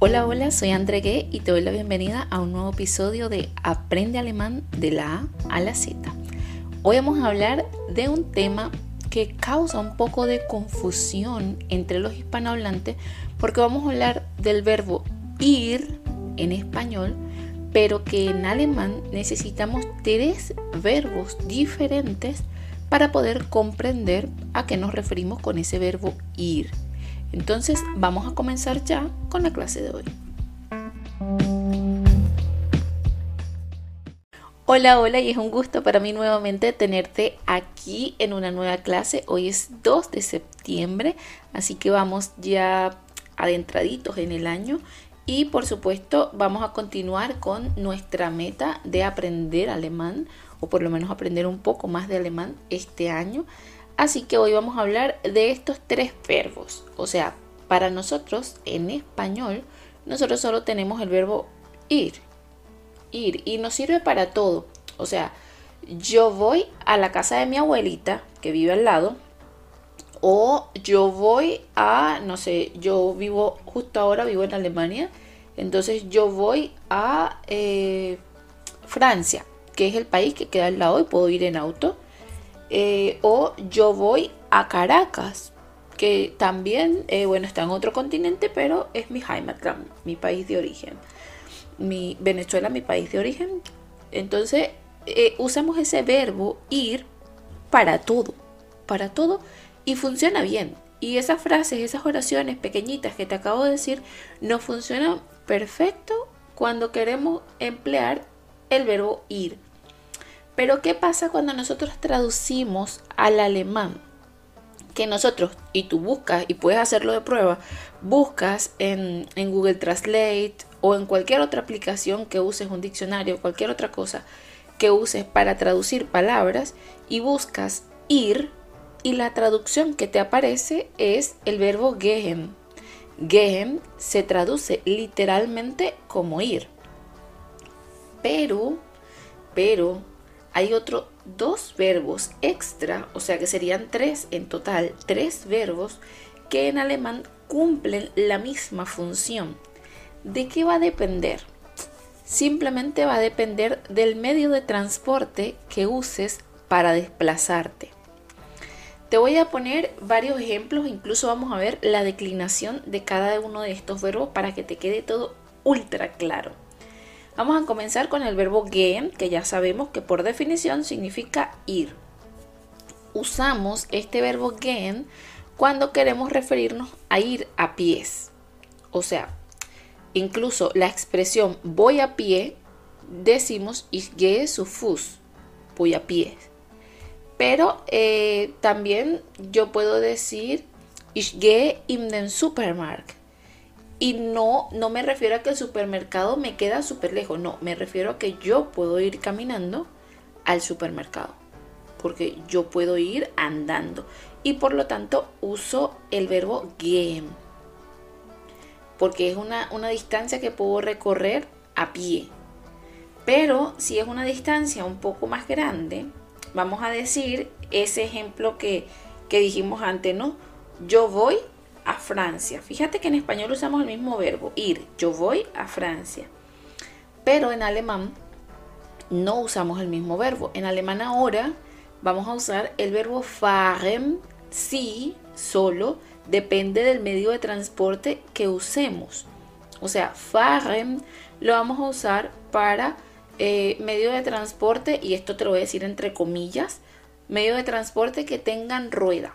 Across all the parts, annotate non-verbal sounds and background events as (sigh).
Hola, hola, soy André y te doy la bienvenida a un nuevo episodio de Aprende Alemán de la A a la Z. Hoy vamos a hablar de un tema que causa un poco de confusión entre los hispanohablantes porque vamos a hablar del verbo ir en español, pero que en alemán necesitamos tres verbos diferentes para poder comprender a qué nos referimos con ese verbo ir. Entonces vamos a comenzar ya con la clase de hoy. Hola, hola y es un gusto para mí nuevamente tenerte aquí en una nueva clase. Hoy es 2 de septiembre, así que vamos ya adentraditos en el año y por supuesto vamos a continuar con nuestra meta de aprender alemán o por lo menos aprender un poco más de alemán este año. Así que hoy vamos a hablar de estos tres verbos. O sea, para nosotros en español, nosotros solo tenemos el verbo ir. Ir. Y nos sirve para todo. O sea, yo voy a la casa de mi abuelita, que vive al lado. O yo voy a, no sé, yo vivo, justo ahora vivo en Alemania. Entonces yo voy a eh, Francia, que es el país que queda al lado y puedo ir en auto. Eh, o yo voy a Caracas, que también, eh, bueno, está en otro continente, pero es mi Heimatland, mi país de origen. Mi, Venezuela, mi país de origen. Entonces, eh, usamos ese verbo ir para todo, para todo, y funciona bien. Y esas frases, esas oraciones pequeñitas que te acabo de decir, nos funcionan perfecto cuando queremos emplear el verbo ir. Pero ¿qué pasa cuando nosotros traducimos al alemán? Que nosotros, y tú buscas, y puedes hacerlo de prueba, buscas en, Google Translate o en cualquier otra aplicación que uses un diccionario, cualquier otra cosa que uses para traducir palabras y buscas ir y la traducción que te aparece es el verbo gehen. Gehen se traduce literalmente como ir. Pero, pero, hay otros dos verbos extra, o sea que serían tres en total, tres verbos que en alemán cumplen la misma función. ¿De qué va a depender? Simplemente va a depender del medio de transporte que uses para desplazarte. Te voy a poner varios ejemplos, incluso vamos a ver la declinación de cada uno de estos verbos para que te quede todo ultra claro. Vamos a comenzar con el verbo gehen, que ya sabemos que por definición significa ir. Usamos este verbo gehen cuando queremos referirnos a ir a pies. O sea, incluso la expresión voy a pie, decimos ich gehe zu Fuß, voy a pie. Pero eh, también yo puedo decir ich gehe in den Supermarkt y no, no me refiero a que el supermercado me queda súper lejos, no, me refiero a que yo puedo ir caminando al supermercado, porque yo puedo ir andando y por lo tanto uso el verbo gehen, porque es una, una distancia que puedo recorrer a pie. Pero si es una distancia un poco más grande, vamos a decir ese ejemplo que, que dijimos antes, ¿no? Yo voy a Francia. Fíjate que en español usamos el mismo verbo, ir. Yo voy a Francia. Pero en alemán no usamos el mismo verbo. En alemán ahora vamos a usar el verbo fahren, sí, solo, depende del medio de transporte que usemos. O sea, fahren lo vamos a usar para eh, medio de transporte, y esto te lo voy a decir entre comillas, medio de transporte que tengan rueda.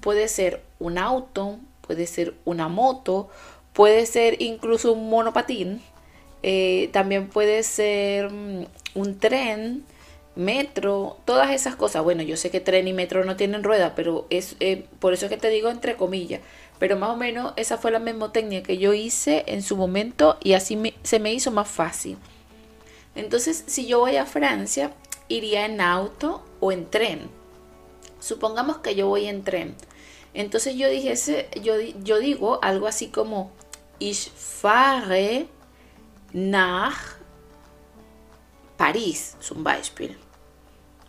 Puede ser un auto, puede ser una moto, puede ser incluso un monopatín, eh, también puede ser mm, un tren, metro, todas esas cosas. Bueno, yo sé que tren y metro no tienen rueda, pero es eh, por eso es que te digo entre comillas. Pero más o menos esa fue la memotecnia que yo hice en su momento y así se me hizo más fácil. Entonces, si yo voy a Francia, iría en auto o en tren. Supongamos que yo voy en tren. Entonces yo dije, yo, yo digo algo así como, ich fahre nach París, zum Beispiel.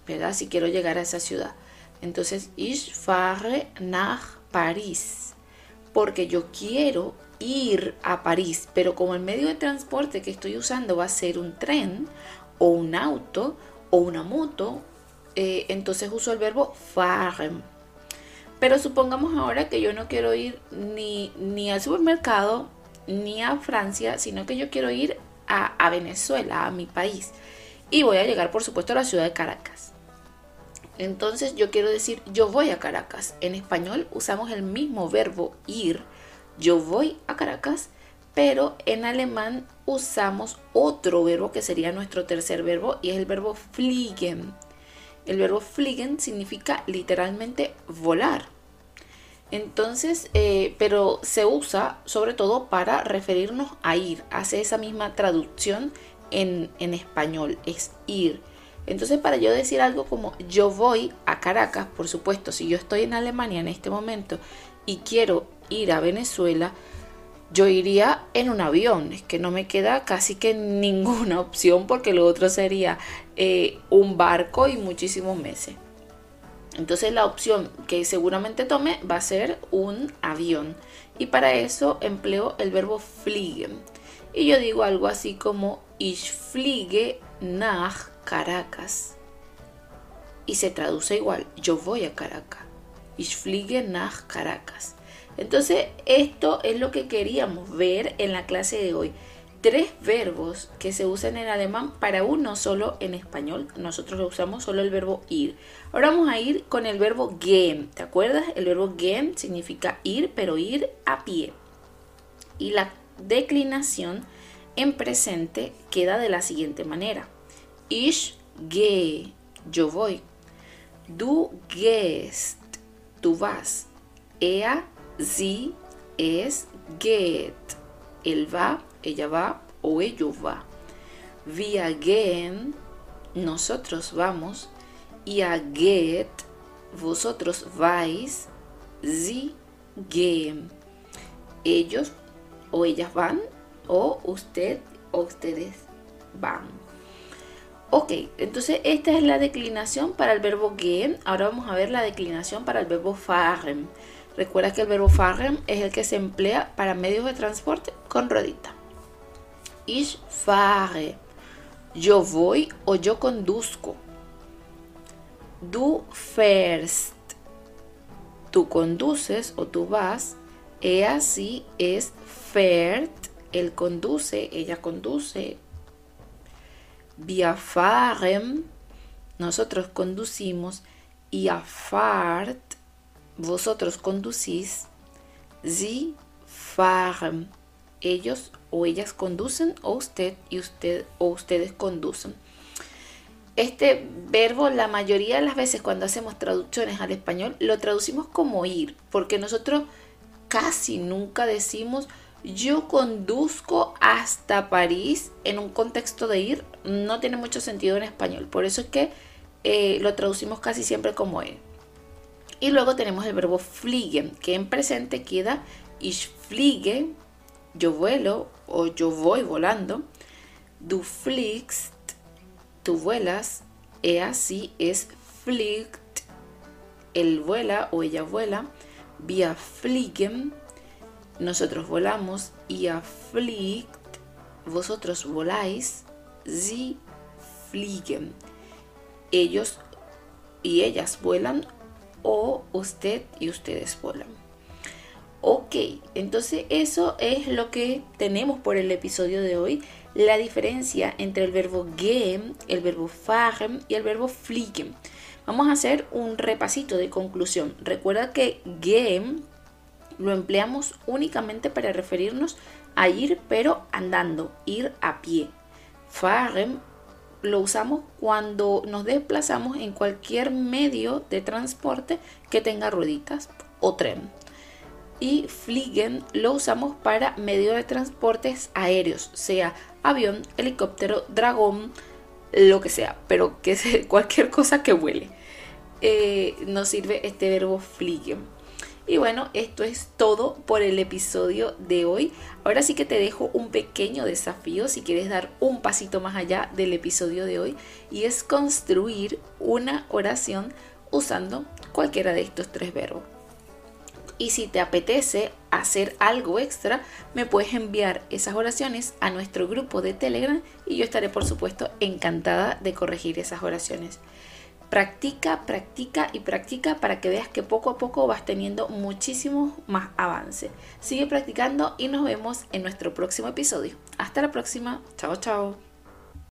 ¿Verdad? Si quiero llegar a esa ciudad. Entonces, ich fahre nach París. Porque yo quiero ir a París, pero como el medio de transporte que estoy usando va a ser un tren o un auto o una moto, eh, entonces uso el verbo fahren. Pero supongamos ahora que yo no quiero ir ni, ni al supermercado ni a Francia, sino que yo quiero ir a, a Venezuela, a mi país. Y voy a llegar, por supuesto, a la ciudad de Caracas. Entonces yo quiero decir yo voy a Caracas. En español usamos el mismo verbo ir. Yo voy a Caracas, pero en alemán usamos otro verbo que sería nuestro tercer verbo y es el verbo fliegen. El verbo fliegen significa literalmente volar. Entonces, eh, pero se usa sobre todo para referirnos a ir. Hace esa misma traducción en, en español, es ir. Entonces, para yo decir algo como yo voy a Caracas, por supuesto, si yo estoy en Alemania en este momento y quiero ir a Venezuela, yo iría en un avión. Es que no me queda casi que ninguna (laughs) opción porque lo otro sería eh, un barco y muchísimos meses. Entonces la opción que seguramente tome va a ser un avión. Y para eso empleo el verbo fliegen. Y yo digo algo así como Ich fliege nach Caracas. Y se traduce igual, yo voy a Caracas. Ich fliege nach Caracas. Entonces, esto es lo que queríamos ver en la clase de hoy. Tres verbos que se usan en alemán para uno solo en español. Nosotros usamos solo el verbo ir. Ahora vamos a ir con el verbo gehen. ¿Te acuerdas? El verbo gehen significa ir, pero ir a pie. Y la declinación en presente queda de la siguiente manera. Ich gehe, yo voy. Du gehst, tú vas. Er, sie, es, geht. Él va, ella va o ello va. Wir gehen, nosotros vamos. Ihr geht, vosotros vais. Sie gehen. Ellos o ellas van o usted o ustedes van. Ok, entonces esta es la declinación para el verbo gehen. Ahora vamos a ver la declinación para el verbo fahren. Recuerda que el verbo fahren es el que se emplea para medios de transporte con ruedita. Ich fahre. Yo voy o yo conduzco. Du fährst. Tú conduces o tú vas. Ella sí es fährt. Él conduce, ella conduce, Wir fahren, nosotros conducimos, ihr fahrt, vosotros conducís, sie fahren, ellos o ellas conducen o usted y usted o ustedes conducen. Este verbo la mayoría de las veces cuando hacemos traducciones al español lo traducimos como ir, porque nosotros casi nunca decimos yo conduzco hasta París en un contexto de ir, no tiene mucho sentido en español. Por eso es que eh, lo traducimos casi siempre como él. Y luego tenemos el verbo fliegen, que en presente queda ich fliege, yo vuelo o yo voy volando. Du fliegst, tú vuelas. Er, sí es fliegt, él vuela o ella vuela. Wir fliegen, nosotros volamos, ihr fliegt, vosotros voláis, sie fliegen. Ellos y ellas vuelan o usted y ustedes vuelan. Ok, entonces eso es lo que tenemos por el episodio de hoy. La diferencia entre el verbo gehen, el verbo fahren y el verbo fliegen. Vamos a hacer un repasito de conclusión. Recuerda que gehen lo empleamos únicamente para referirnos a ir pero andando, ir a pie. Fahren lo usamos cuando nos desplazamos en cualquier medio de transporte que tenga rueditas o tren. Y fliegen lo usamos para medio de transportes aéreos, sea avión, helicóptero, dragón, lo que sea, pero que (laughs) sea cualquier cosa que vuele. Eh, nos sirve este verbo fliegen. Y bueno, esto es todo por el episodio de hoy. Ahora sí que te dejo un pequeño desafío si quieres dar un pasito más allá del episodio de hoy y es construir una oración usando cualquiera de estos tres verbos. y si te apetece hacer algo extra, me puedes enviar esas oraciones a nuestro grupo de Telegram y yo estaré por supuesto encantada de corregir esas oraciones. Practica, practica y practica para que veas que poco a poco vas teniendo muchísimo más avance. Sigue practicando y nos vemos en nuestro próximo episodio. Hasta la próxima. Chao, chao.